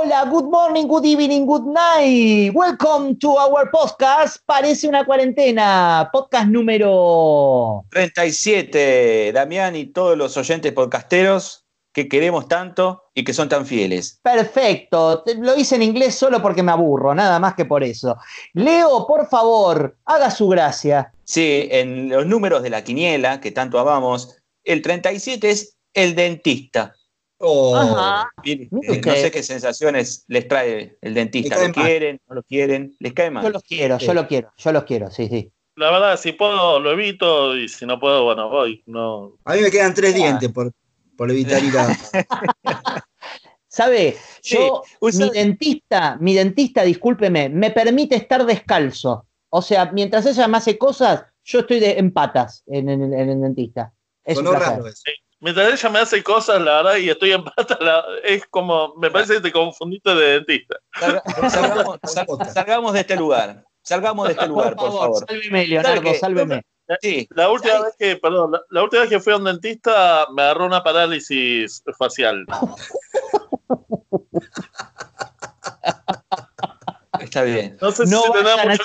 Hola, good morning, good evening, good night. Welcome to our podcast. Parece una cuarentena. Podcast número 37. Damián y todos los oyentes podcasteros que queremos tanto y que son tan fieles. Perfecto. Lo hice en inglés solo porque me aburro, nada más que por eso. Leo, por favor, haga su gracia. Sí, en los números de la quiniela que tanto amamos, el 37 es el dentista. Oh. Ajá. no sé qué sensaciones les trae el dentista. ¿Lo quieren? ¿No lo quieren? ¿Les cae mal? Yo los quiero, yo lo quiero, yo los quiero, sí, sí. La verdad, si puedo, lo evito y si no puedo, bueno, voy. No. A mí me quedan tres ah. dientes por, por evitar ir a. ¿Sabe? Yo, mi dentista, mi dentista, discúlpeme, me permite estar descalzo. O sea, mientras ella me hace cosas, yo estoy en patas en, el dentista. Es un raro Mientras ella me hace cosas, la verdad, y estoy en pata, es como, me parece que te confundiste de dentista. Salgamos, de este lugar. Salgamos de este lugar, por, favor. Sálveme, Leonardo, sálveme. Sí. La última vez que, perdón, la, última vez que fui a un dentista me agarró una parálisis facial. Está bien. No sé si no, vayan mucho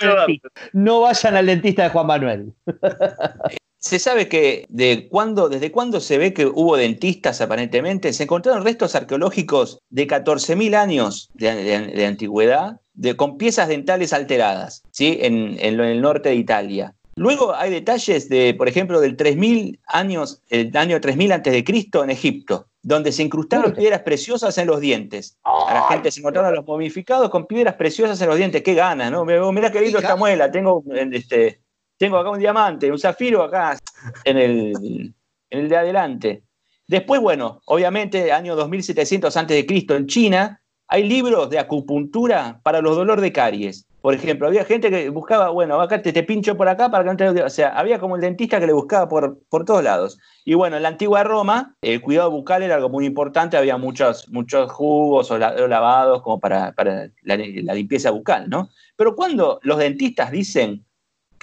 no vayan al dentista de Juan Manuel. Se sabe que de cuándo, desde cuándo se ve que hubo dentistas aparentemente. Se encontraron restos arqueológicos de 14.000 años de, antigüedad de, con piezas dentales alteradas ¿sí? en, el norte de Italia. Luego hay detalles de, por ejemplo, del 3000 años, el año 3000 antes de Cristo en Egipto, donde se incrustaron piedras preciosas en los dientes. A la gente se encontraron los momificados con piedras preciosas en los dientes. Qué ganas, ¿no? Mira qué lindo esta muela. Tengo este, tengo acá un diamante, un zafiro acá en el, en el de adelante. Después, bueno, obviamente, año 2700 a.C. en China, hay libros de acupuntura para los dolores de caries. Por ejemplo, había gente que buscaba, bueno, acá te, te pincho por acá para que no O sea, había como el dentista que le buscaba por, por todos lados. Y bueno, en la antigua Roma, el cuidado bucal era algo muy importante, había muchos, muchos jugos o, lavados como para, para la, limpieza bucal, ¿no? Pero cuando los dentistas dicen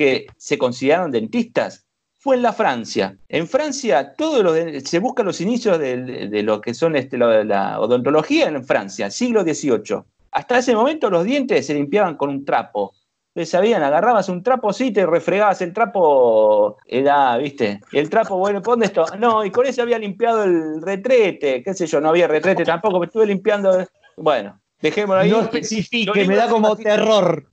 que se consideraron dentistas fue en la Francia. En Francia todo lo se buscan los inicios de, lo que son este, la odontología en Francia, siglo XVIII. Hasta ese momento los dientes se limpiaban con un trapo. Ustedes sabían, agarrabas un trapo así, te refregabas el trapo, era, viste, el trapo, bueno, ¿dónde esto? No, y con eso había limpiado el retrete, qué sé yo, no había retrete tampoco, me estuve limpiando, bueno, dejémoslo ahí. No especifique, me da como terror.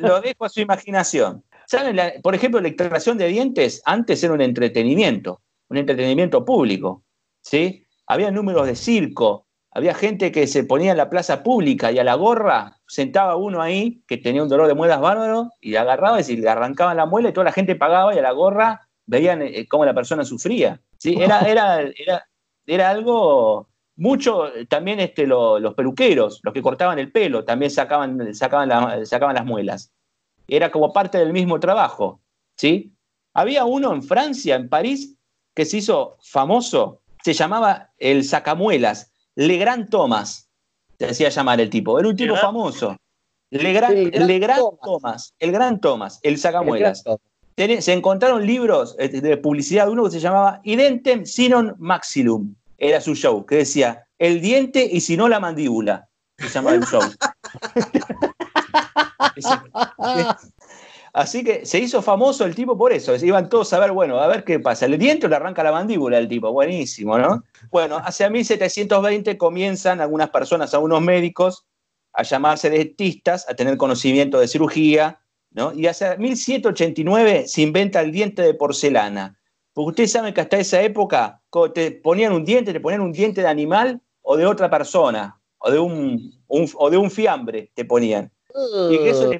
Lo dejo a su imaginación. ¿Saben? por ejemplo, la extracción de dientes antes era un entretenimiento, un entretenimiento público. ¿sí? Había números de circo, había gente que se ponía en la plaza pública y a la gorra sentaba uno ahí que tenía un dolor de muelas bárbaro y agarraba y le arrancaban la muela y toda la gente pagaba y a la gorra veían eh, cómo la persona sufría. ¿sí? Era, era, era, era algo mucho, también este, los peluqueros, los que cortaban el pelo, también sacaban, sacaban, sacaban las muelas era como parte del mismo trabajo, ¿sí? Había uno en Francia, en París, que se hizo famoso, se llamaba el sacamuelas, Legrand Thomas, se decía llamar el tipo, era un tipo famoso. Legrand, Thomas. el gran Thomas, el sacamuelas. se encontraron libros eh, de publicidad de uno que se llamaba Identem Sinon Maxilum, era su show, que decía el diente y si no la mandíbula, se llamaba el show. Así que se hizo famoso el tipo por eso. Iban todos a ver, bueno, a ver qué pasa. El diente le arranca la mandíbula el tipo, buenísimo, ¿no? Bueno, hacia 1720 comienzan algunas personas, algunos médicos, a llamarse dentistas, a tener conocimiento de cirugía, ¿no? Y hacia 1789 se inventa el diente de porcelana. Porque ustedes saben que hasta esa época te ponían un diente, te ponían un diente de animal o de otra persona, o de un, o de un fiambre, te ponían. Y que eso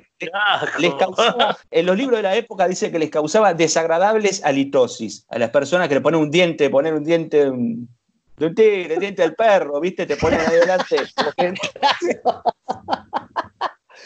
les, causaba, en los libros de la época dice que les causaba desagradables halitosis a las personas que le ponen un diente, poner un diente de un tigre, el diente del perro, ¿viste? Te ponen adelante.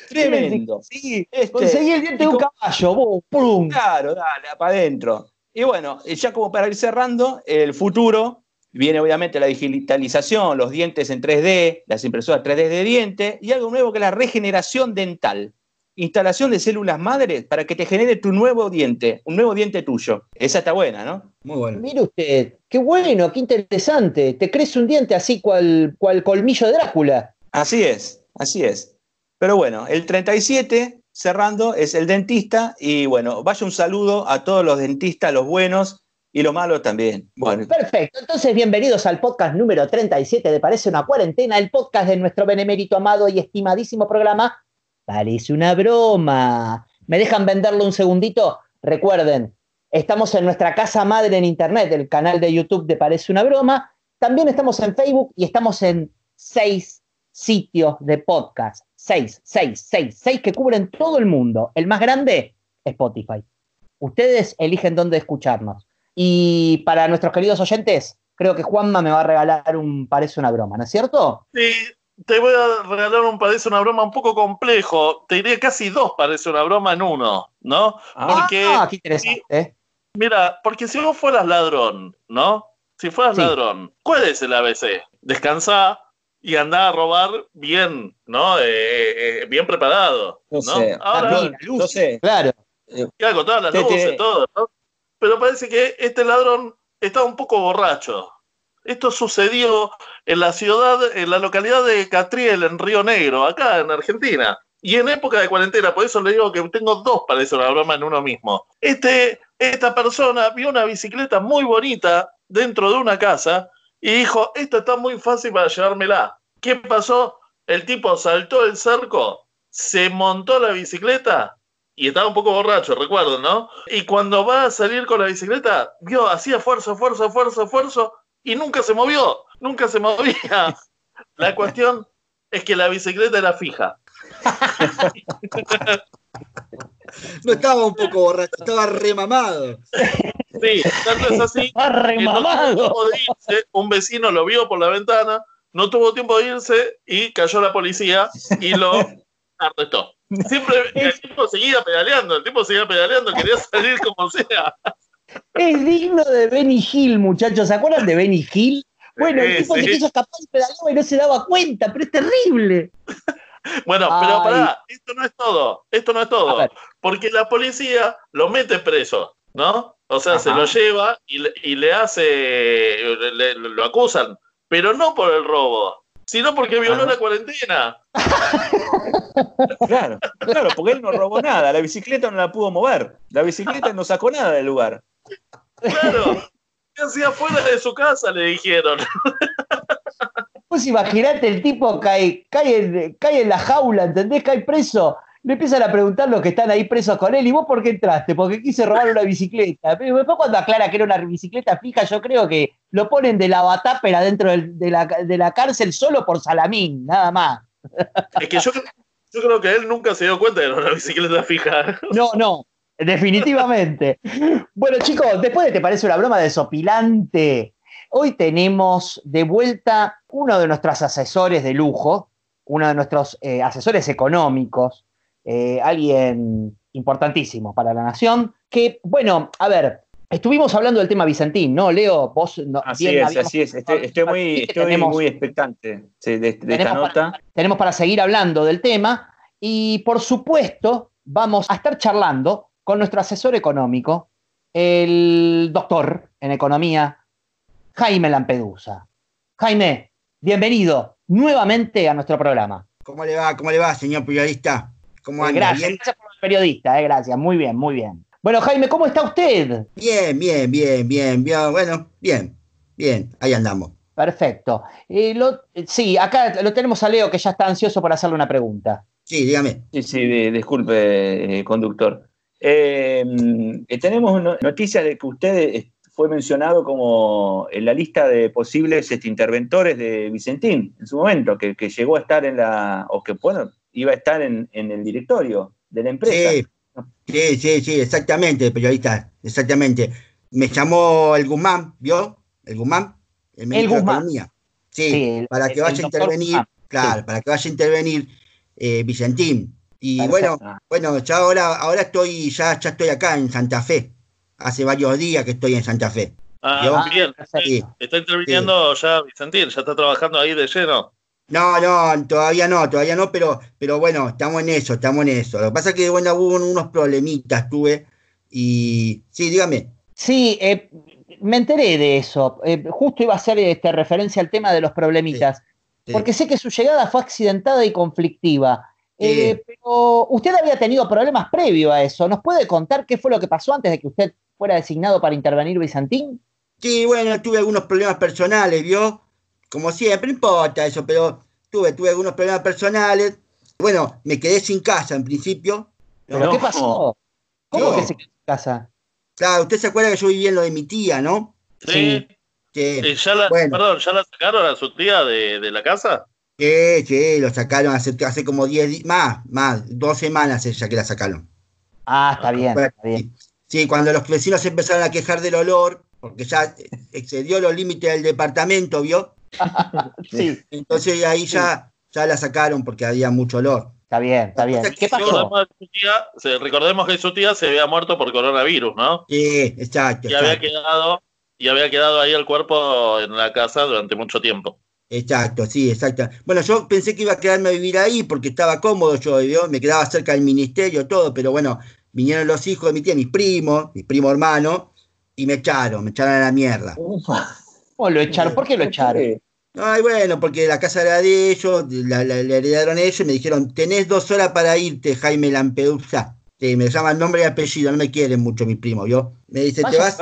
Tremendo. Sí, este, conseguí el diente de un caballo, ¡pum! Claro, dale, para adentro. Y bueno, ya como para ir cerrando, el futuro Viene obviamente la digitalización, los dientes en 3D, las impresoras 3D de diente y algo nuevo que es la regeneración dental. Instalación de células madres para que te genere tu nuevo diente, un nuevo diente tuyo. Esa está buena, ¿no? Muy bueno. Mire usted, qué bueno, qué interesante. Te crece un diente así cual, cual colmillo de Drácula. Así es, así es. Pero bueno, el 37, cerrando, es el dentista. Y bueno, vaya un saludo a todos los dentistas, los buenos y los malos también. Bueno, Perfecto, entonces bienvenidos al podcast número 37 de Parece una cuarentena, el podcast de nuestro benemérito amado y estimadísimo programa Parece una broma. ¿Me dejan venderlo un segundito? Recuerden, estamos en nuestra casa madre en internet, el canal de YouTube de Parece una broma. También estamos en Facebook y estamos en seis sitios de podcast. Seis, seis, seis, seis que cubren todo el mundo. El más grande, Spotify. Ustedes eligen dónde escucharnos. Y para nuestros queridos oyentes, creo que Juanma me va a regalar un Parece una broma, ¿no es cierto? Sí, te voy a regalar un parece una broma un poco complejo. Te diría casi dos parece una broma en uno, ¿no? Porque, ah, qué interesante. mira, porque si vos fueras ladrón, ¿no? Si fueras ladrón, ¿cuál es el ABC? Descansar y andar a robar bien, ¿no? Eh, eh, eh, bien preparado. No, sé. Ahora, no sé. Claro. Claro, con todas las luces, todo, ¿no? Pero parece que este ladrón está un poco borracho. Esto sucedió en la ciudad, en la localidad de Catriel, en Río Negro, acá en Argentina. Y en época de cuarentena, por eso le digo que tengo dos, parece una broma en uno mismo. Este, esta persona vio una bicicleta muy bonita dentro de una casa y dijo, esto está muy fácil para llevármela. ¿Qué pasó? El tipo saltó el cerco, se montó la bicicleta y estaba un poco borracho, recuerdo, ¿no? Y cuando va a salir con la bicicleta, vio, hacía esfuerzo, esfuerzo, esfuerzo, esfuerzo, y nunca se movió, nunca se movía. La cuestión es que la bicicleta era fija. No estaba un poco borracho, estaba remamado. Sí, tanto es así. remamado. un vecino lo vio por la ventana, no tuvo tiempo de irse y cayó la policía y lo arrestó. Siempre el tipo seguía pedaleando, el tipo seguía pedaleando, quería salir como sea. Es digno de Benny Hill, muchachos. ¿Se acuerdan de Benny Hill? Bueno, el tipo se quiso escapar y pedaleaba y no se daba cuenta, pero es terrible. Bueno, pero pará, esto no es todo, esto no es todo, porque la policía lo mete preso, ¿no? O sea, se lo lleva y le, hace, lo acusan, pero no por el robo, sino porque violó la cuarentena. Claro, claro, porque él no robó nada, la bicicleta no la pudo mover, la bicicleta no sacó nada del lugar. Claro, ¿qué hacía fuera de su casa? Le dijeron. Pues imagínate, el tipo cae, cae, en, cae en la jaula, ¿entendés? Cae preso. Le empiezan a preguntar los que están ahí presos con él, ¿y vos por qué entraste? Porque quise robar una bicicleta. Pero después cuando aclara que era una bicicleta fija, yo creo que lo ponen de la batápera dentro de, la, de la cárcel solo por Salamín, nada más. Es que yo, yo creo que él nunca se dio cuenta de que era una bicicleta fija. No, no, definitivamente. bueno, chicos, después de Te parece una broma desopilante, hoy tenemos de vuelta uno de nuestros asesores de lujo, uno de nuestros eh, asesores económicos, eh, alguien importantísimo para la nación, que, bueno, a ver, estuvimos hablando del tema Vicentín, ¿no? Leo, vos... No, así es, así es, estoy, muy, muy expectante de, esta nota. tenemos para seguir hablando del tema y, por supuesto, vamos a estar charlando con nuestro asesor económico, el doctor en economía, Jaime Lampedusa. Jaime, bienvenido nuevamente a nuestro programa. ¿Cómo le va? ¿Cómo le va, señor periodista? ¿Cómo eh, anda? Gracias, gracias por el periodista, eh, gracias. Muy bien, muy bien. Bueno, Jaime, ¿cómo está usted? Bien, bien, bien, bien, bien. Bueno, bien, bien, ahí andamos. Perfecto. Eh, sí, acá lo tenemos a Leo que ya está ansioso por hacerle una pregunta. Sí, dígame. Sí, sí, disculpe, conductor. tenemos noticias de que usted fue mencionado como en la lista de posibles este, interventores de Vicentín en su momento, que, llegó a estar en la, o que bueno, iba a estar en, el directorio de la empresa. Sí, sí, sí, exactamente, periodista, exactamente. Me llamó el Guzmán, ¿vio? El Guzmán, el ministro de Economía. Sí, para que vaya a intervenir, claro, para que vaya a intervenir eh, Vicentín. Y bueno, bueno, ya ahora, ahora estoy, ya, ya estoy acá en Santa Fe hace varios días que estoy en Santa Fe. Ah, bien. ¿Está interviniendo ya Vicentín? ¿Ya está trabajando ahí de lleno? No, no, todavía no, todavía no, pero, pero bueno, estamos en eso, estamos en eso. Lo que pasa es que, bueno, hubo unos problemitas, tuve, y sí, dígame. Sí, eh, me enteré de eso. Eh, justo iba a hacer este, referencia al tema de los problemitas. Porque sé que su llegada fue accidentada y conflictiva. Eh, pero usted había tenido problemas previo a eso. ¿Nos puede contar qué fue lo que pasó antes de que usted fuera designado para intervenir Bizantín? Sí, bueno, tuve algunos problemas personales, ¿vio? Como siempre, no importa eso, pero tuve, tuve algunos problemas personales. Bueno, me quedé sin casa en principio. ¿Pero qué pasó? ¿Cómo que se quedó sin casa? Claro, usted se acuerda que yo vivía en lo de mi tía, ¿no? Sí. Eh, ya la, Perdón, ¿ya la sacaron a su tía de, de la casa? Sí, sí, lo sacaron hace, hace como 10 más, más, dos semanas ella que la sacaron. Ah, está bien, está bien. Sí, cuando los vecinos empezaron a quejar del olor, porque ya excedió los límites del departamento, ¿vio? sí. Entonces ahí ya, ya la sacaron porque había mucho olor. Está bien, está bien. ¿Qué pasó? Recordemos, que su tía se había muerto por coronavirus, ¿no? Sí, exacto. Y había quedado, y había quedado ahí el cuerpo en la casa durante mucho tiempo. Exacto, sí, exacto. Bueno, yo pensé que iba a quedarme a vivir ahí porque estaba cómodo yo, ¿vio? me quedaba cerca del ministerio, todo, pero bueno, vinieron los hijos de mi tía, mis primos, mis primos hermanos, y me echaron, me echaron a la mierda. ¿Cómo lo echaron? ¿Por qué lo echaron? Ay, bueno, porque la casa era de ellos, la, heredaron ellos y me dijeron, tenés dos horas para irte, Jaime Lampedusa. Sí, me llaman nombre y apellido, no me quieren mucho mis primos, ¿vio? Me dice, te vas...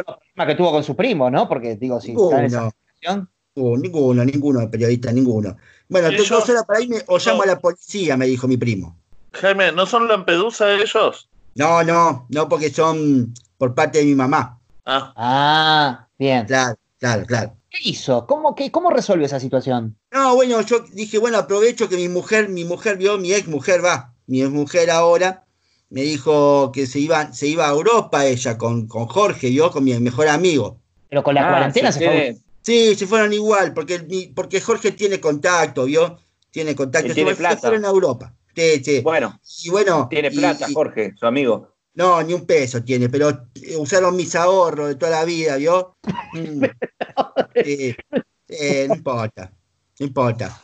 que tuvo con su primo, ¿no? Porque, digo, si está en esa situación... ninguno, ninguno, periodista, ninguno. Bueno, tengo dos horas para irme o llamo a la policía, me dijo mi primo. Jaime, ¿no son Lampedusa ellos? No, no, no, porque son por parte de mi mamá. Ah, ah bien. Claro, claro, claro. ¿Qué hizo? ¿Cómo, qué, ¿Cómo resuelve esa situación? No, bueno, yo dije, bueno, aprovecho que mi mujer, mi mujer vio, mi ex mujer va, mi ex mujer ahora, me dijo que se iba, se iba a Europa ella con, con Jorge, vio, con mi mejor amigo. Pero con la ah, cuarentena se, fue. Sí, se fueron igual, porque, porque Jorge tiene contacto, vio, tiene contacto. tiene plata. Se fueron a Europa. Sí, sí. Bueno, y bueno, tiene plata, Jorge, su amigo. No, ni un peso tiene, pero eh, usaron mis ahorros de toda la vida, ¿vio? Mm. no importa, no importa.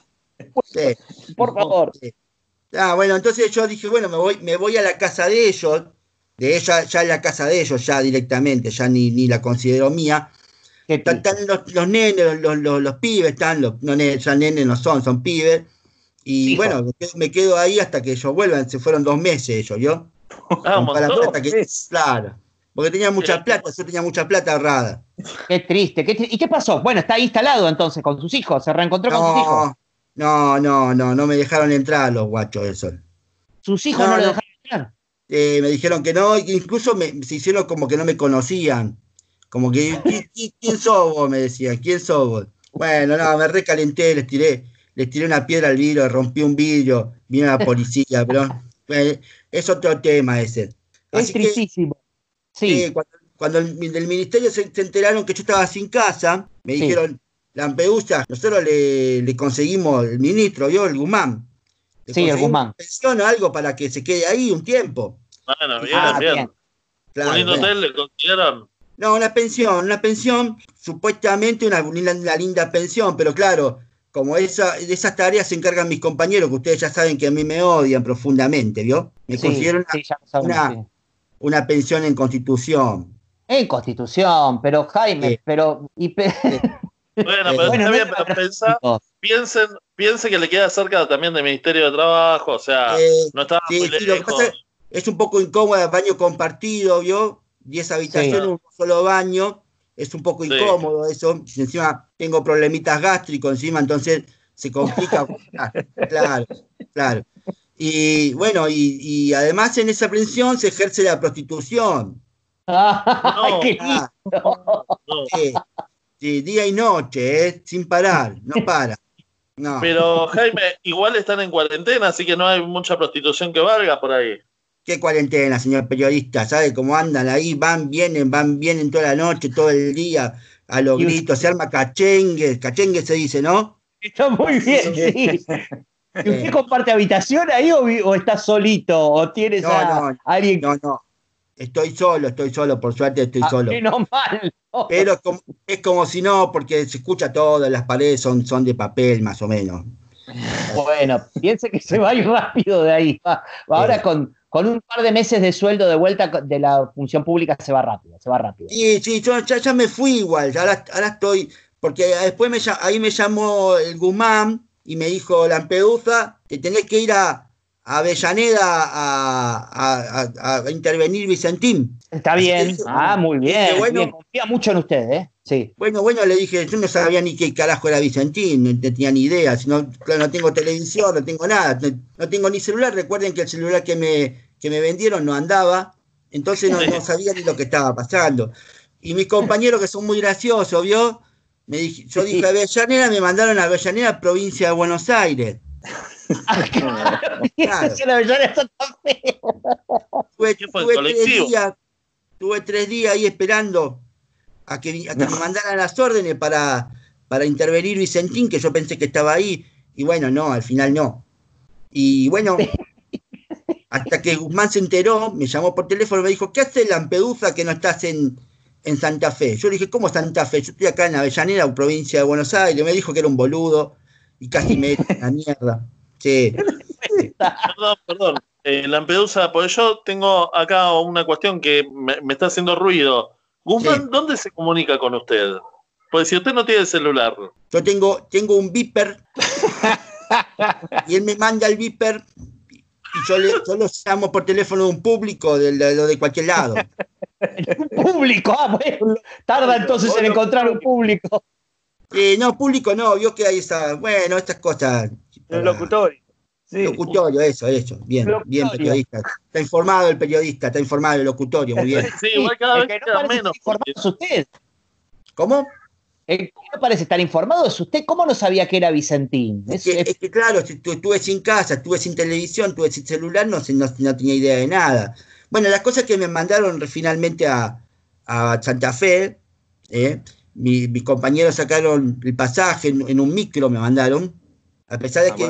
Por favor. Ah, bueno, entonces yo dije, bueno, me voy, me voy a la casa de ellos, de ella, ya en la casa de ellos, ya directamente, ya ni, ni la considero mía. Están, los, nenes, los, los, pibes, están, los, no, ya nenes no son, son pibes. Y bueno, me quedo, ahí hasta que ellos vuelvan, se fueron dos meses ellos, ¿yo? Ah, plata que, claro. Porque tenía mucha plata, yo tenía mucha plata ahorrada. Qué triste, ¿Y qué pasó? Bueno, está instalado entonces con sus hijos, se reencontró con sus hijos. No, no, no, no me dejaron entrar los guachos del sol. ¿Sus hijos no, lo dejaron entrar? Eh, me dijeron que no, incluso me, se hicieron como que no me conocían. Como que, ¿quién, sos vos? Me decían, ¿quién sos vos? Bueno, no, me recalenté, les tiré, les tiré una piedra al vidrio, rompí un vidrio, vino la policía, pero eh, es otro tema ese. es tristísimo. sí. cuando, del ministerio se, enteraron que yo estaba sin casa, me dijeron, Lampedusa, nosotros le, le, conseguimos el ministro, ¿vio? El Guzmán. sí, el Guzmán. Pensión o algo para que se quede ahí un tiempo. Bueno, bien, ah, bien. un hotel le consiguieron. No, una pensión, una pensión, supuestamente una, una linda pensión, pero claro, como esa, de esas tareas se encargan mis compañeros, que ustedes ya saben que a mí me odian profundamente, ¿vio? Me consiguieron una, pensión en Constitución. En Constitución, pero Jaime, pero... bueno, pero está bien, pero pensá, piensen, piensen que le queda cerca también del Ministerio de Trabajo, o sea, eh, no estaba muy lejos. Es, un poco incómodo el baño compartido, ¿vio? 10 habitaciones, un solo baño es un poco incómodo eso. Encima tengo problemitas gástricos encima, entonces se complica. claro, claro. Y bueno, y, además en esa pensión se ejerce la prostitución. Ah, qué sí, día y noche, ¿eh? sin parar, no para. Pero Jaime, igual están en cuarentena, así que no hay mucha prostitución que valga por ahí. ¿Qué cuarentena, señor periodista? ¿Sabe cómo andan ahí? Van, vienen, van, vienen toda la noche, todo el día, a los gritos, se arma cachengue, cachengue se dice, ¿no? Está muy bien, sí. ¿Usted comparte habitación ahí o, está solito? ¿O tienes a alguien? No, no. Estoy solo, estoy solo, por suerte estoy ah, solo. Menos mal. Pero es como, es como, si no, porque se escucha todo, las paredes son, son de papel, más o menos. Bueno, piense que se va a ir rápido de ahí. Ahora con, con un par de meses de sueldo de vuelta de la función pública se va rápido, se va rápido. Sí, sí, yo ya, me fui igual, ya ahora, estoy, porque después me, ahí me llamó el Guzmán, y me dijo Lampedusa, te tenés que ir a, Avellaneda a, intervenir Vicentín. Está bien, ah, muy bien, bueno, confía mucho en usted, ¿eh? Sí. Bueno, bueno, le dije, yo no sabía ni qué carajo era Vicentín, no tenía ni idea, no, no tengo televisión, no tengo nada, no, tengo ni celular, recuerden que el celular que me, que me vendieron no andaba, entonces no, sabía ni lo que estaba pasando. Y mis compañeros que son muy graciosos, ¿vio? Me dije, yo dije Avellaneda, me mandaron a Avellaneda, provincia de Buenos Aires. Tuve, tres días, ahí esperando a que, me mandaran las órdenes para, para intervenir Vicentín, que yo pensé que estaba ahí, y bueno, no, al final no. Y bueno, hasta que Guzmán se enteró, me llamó por teléfono y me dijo, ¿qué hace Lampedusa que no estás en, en Santa Fe? Yo le dije, ¿cómo Santa Fe? Yo estoy acá en Avellaneda, provincia de Buenos Aires. Me dijo que era un boludo y casi me la mierda. Sí. perdón, perdón. Eh, Lampedusa, pues yo tengo acá una cuestión que me, está haciendo ruido. Guzmán, ¿dónde se comunica con usted? Pues si usted no tiene celular. Yo tengo, tengo un viper y él me manda el viper y yo, le, yo lo llamo por teléfono de un público de, de, de cualquier lado. ¿Un público? Ah, bueno, tarda entonces en encontrar un público. Eh, no, público no, vio que hay esa, bueno, estas cosas el locutorio. Sí. Locutorio, eso, eso. Bien, bien periodista. Está informado el periodista, está informado el locutorio, muy bien. Sí, igual cada vez que no menos. es usted. ¿Cómo? El que no parece estar informado es usted. ¿Cómo no sabía que era Vicentín? Es, que, claro, estuve sin casa, estuve sin televisión, estuve sin celular, no, no, tenía idea de nada. Bueno, las cosas que me mandaron finalmente a, a Santa Fe, ¿eh? mis compañeros sacaron el pasaje en, un micro, me mandaron, a pesar de ah, que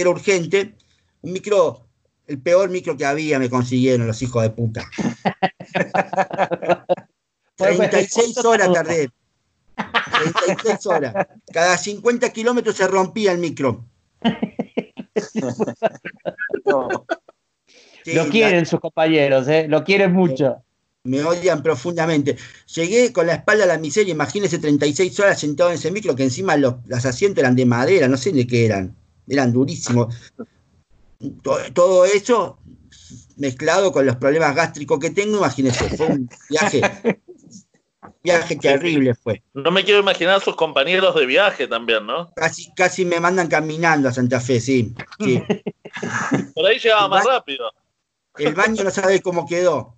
era urgente, un micro, el peor micro que había me consiguieron los hijos de puta. 36 horas tardé. 36 horas. Cada 50 kilómetros se rompía el micro. lo quieren sus compañeros, ¿eh? lo quieren mucho. Me odian profundamente. Llegué con la espalda a la miseria, imagínese 36 horas sentado en ese micro, que encima los, asientos eran de madera, no sé de qué eran, eran durísimos. Todo, eso mezclado con los problemas gástricos que tengo, imagínese, fue un viaje, viaje terrible fue. No me quiero imaginar a sus compañeros de viaje también, ¿no? Casi, casi me mandan caminando a Santa Fe, sí. Por ahí llegaba más rápido. El baño no sabe cómo quedó.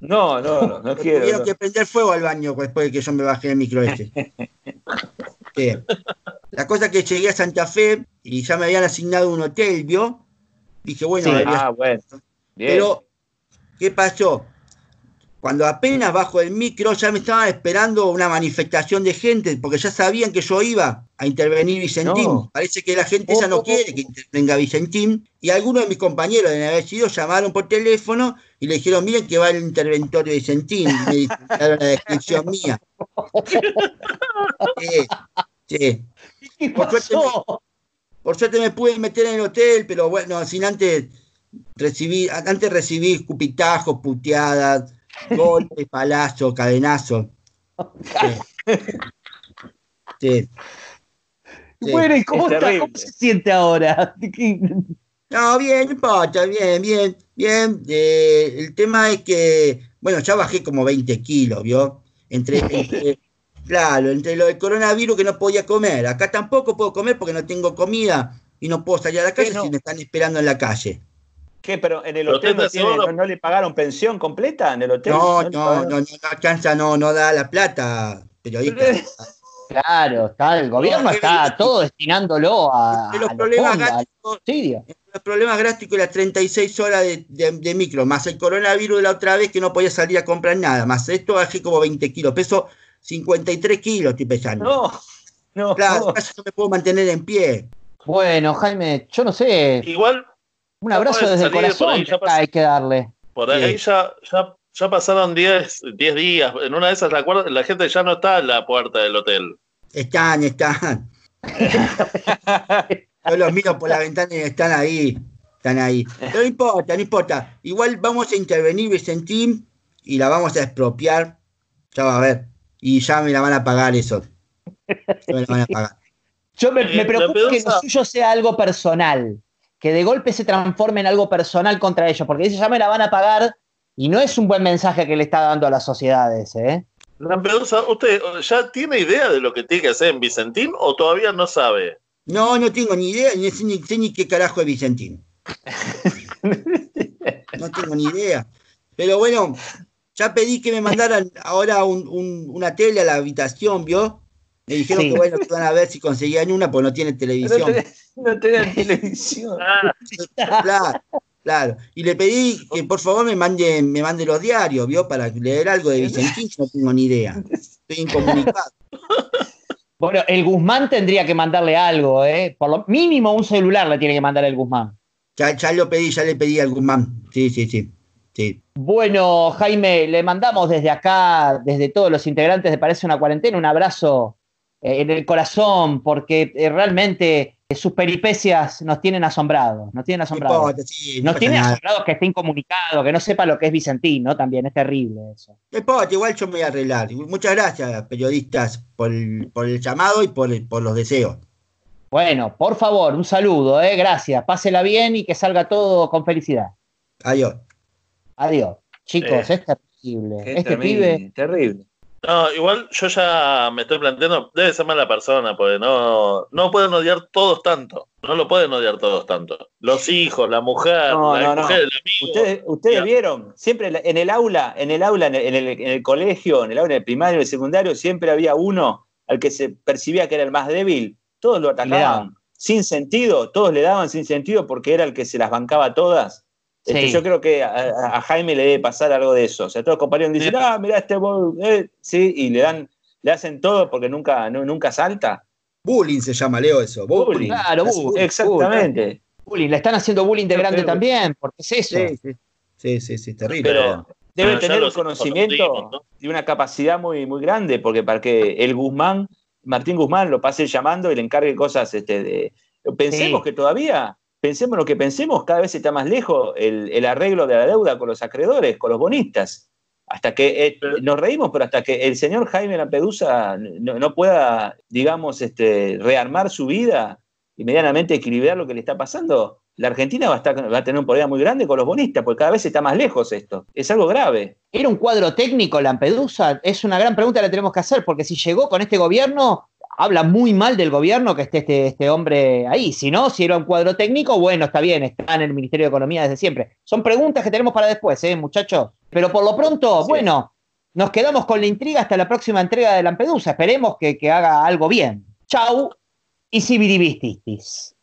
No, no, no, no quiero. Tuvieron que prender fuego al baño después de que yo me bajé el micro este. La cosa es que llegué a Santa Fe y ya me habían asignado un hotel, ¿vio? Dije, bueno, ah, bueno. Pero, ¿qué pasó? Cuando apenas bajo el micro ya me estaban esperando una manifestación de gente, porque ya sabían que yo iba a intervenir Vicentín. Parece que la gente ya no quiere que intervenga Vicentín. Y algunos de mis compañeros de haber sido llamaron por teléfono y le dijeron, miren que va el interventor de Vicentín. Y me dieron la descripción mía. Sí, Por, suerte me, por suerte me pude meter en el hotel, pero bueno, sin antes recibí, antes recibí escupitajos, puteadas Golpe, palazo, cadenazo. Sí. Bueno, ¿y cómo, se siente ahora? No, bien, no importa, bien, bien, bien. Eh, el tema es que, bueno, ya bajé como 20 kilos, ¿vio? Entre, claro, entre lo del coronavirus que no podía comer. Acá tampoco puedo comer porque no tengo comida y no puedo salir a la calle si me están esperando en la calle. ¿Qué? ¿Pero en el hotel no, le pagaron pensión completa en el hotel? No, no, no, no, no, no da la plata, periodista. Claro, está, el gobierno está todo destinándolo a, los, problemas gástricos, los problemas gástricos y las 36 horas de, micro, más el coronavirus de la otra vez que no podía salir a comprar nada, más esto bajé como 20 kilos, peso 53 kilos estoy pesando. No, no. Claro, casi no me puedo mantener en pie. Bueno, Jaime, yo no sé. Igual, un abrazo desde el corazón hay que darle. Por ahí ya, ya, pasaron 10 días. En una de esas, la, la gente ya no está en la puerta del hotel. Están, están. Yo los miro por la ventana y están ahí. Están ahí. Pero no importa, no importa. Igual vamos a intervenir Vicentín y la vamos a expropiar. Ya va a ver. Y ya me la van a pagar eso. Ya me la van a pagar. Yo me, me preocupa que lo suyo sea algo personal, que de golpe se transforme en algo personal contra ellos, porque dice, ya me la van a pagar y no es un buen mensaje que le está dando a las sociedades. ¿eh? Lampedusa, ¿usted ya tiene idea de lo que tiene que hacer en Vicentín o todavía no sabe? No, no tengo ni idea, ni sé ni, qué carajo es Vicentín. no tengo ni idea. Pero bueno, ya pedí que me mandaran ahora una tele a la habitación, ¿vio? Me dijeron que bueno, que van a ver si conseguían una, pues no tienen televisión. No, tienen televisión. claro, claro. Y le pedí que por favor me mande, me mande los diarios, ¿vio? Para leer algo de Vicentín, no tengo ni idea. Estoy incomunicado. Bueno, el Guzmán tendría que mandarle algo, ¿eh? Por lo mínimo un celular le tiene que mandar el Guzmán. Ya, ya lo pedí, ya le pedí al Guzmán. Sí, sí, sí. sí. Bueno, Jaime, le mandamos desde acá, desde todos los integrantes de Parece una Cuarentena, un abrazo eh, en el corazón, porque eh, realmente sus peripecias nos tienen asombrados, nos tienen asombrados. nos tienen asombrados que esté incomunicado, que no sepa lo que es Vicentín, ¿no? También es terrible eso. igual yo me voy a arreglar. Muchas gracias, periodistas, por el, llamado y por, por, los deseos. Bueno, por favor, un saludo, ¿eh? gracias. Pásela bien y que salga todo con felicidad. Adiós. Adiós. Chicos, eh, es terrible. Este pibe. Terrible. No, igual yo ya me estoy planteando, debe ser mala persona, porque no, no pueden odiar todos tanto. No lo pueden odiar todos tanto. Los hijos, la mujer, la mujer, el amigo. Ustedes, vieron, siempre en el aula, en el aula, en el, en el, colegio, en el aula, en el primario, en el secundario, siempre había uno al que se percibía que era el más débil. Todos lo atacaban. Sin sentido, todos le daban sin sentido porque era el que se las bancaba todas. Este, yo creo que a, Jaime le debe pasar algo de eso. O sea, todos los compañeros dicen, ah, mira este eh", sí, y le dan, le hacen todo porque nunca, nunca salta. Bullying se llama, Leo, eso. Bullying. Claro, exactamente. Bullying. Le están haciendo bullying de grande también, porque es eso. Sí, sí, sí, terrible. Pero debe tener un conocimiento y una capacidad muy, muy grande, porque para que el Guzmán, Martín Guzmán, lo pase llamando y le encargue cosas este, de. Pensemos que todavía pensemos lo que pensemos, cada vez está más lejos el, arreglo de la deuda con los acreedores, con los bonistas. Hasta que eh, nos reímos, pero hasta que el señor Jaime Lampedusa no, pueda, digamos, este, rearmar su vida y medianamente equilibrar lo que le está pasando, la Argentina va a, estar, va a tener un problema muy grande con los bonistas, porque cada vez está más lejos esto. Es algo grave. ¿Era un cuadro técnico Lampedusa? Es una gran pregunta que le tenemos que hacer, porque si llegó con este gobierno, habla muy mal del gobierno que esté este, este, hombre ahí. Si no, si era un cuadro técnico, bueno, está bien, está en el Ministerio de Economía desde siempre. Son preguntas que tenemos para después, ¿eh, muchachos? Pero por lo pronto, bueno, nos quedamos con la intriga hasta la próxima entrega de Lampedusa. Esperemos que, haga algo bien. Chau y si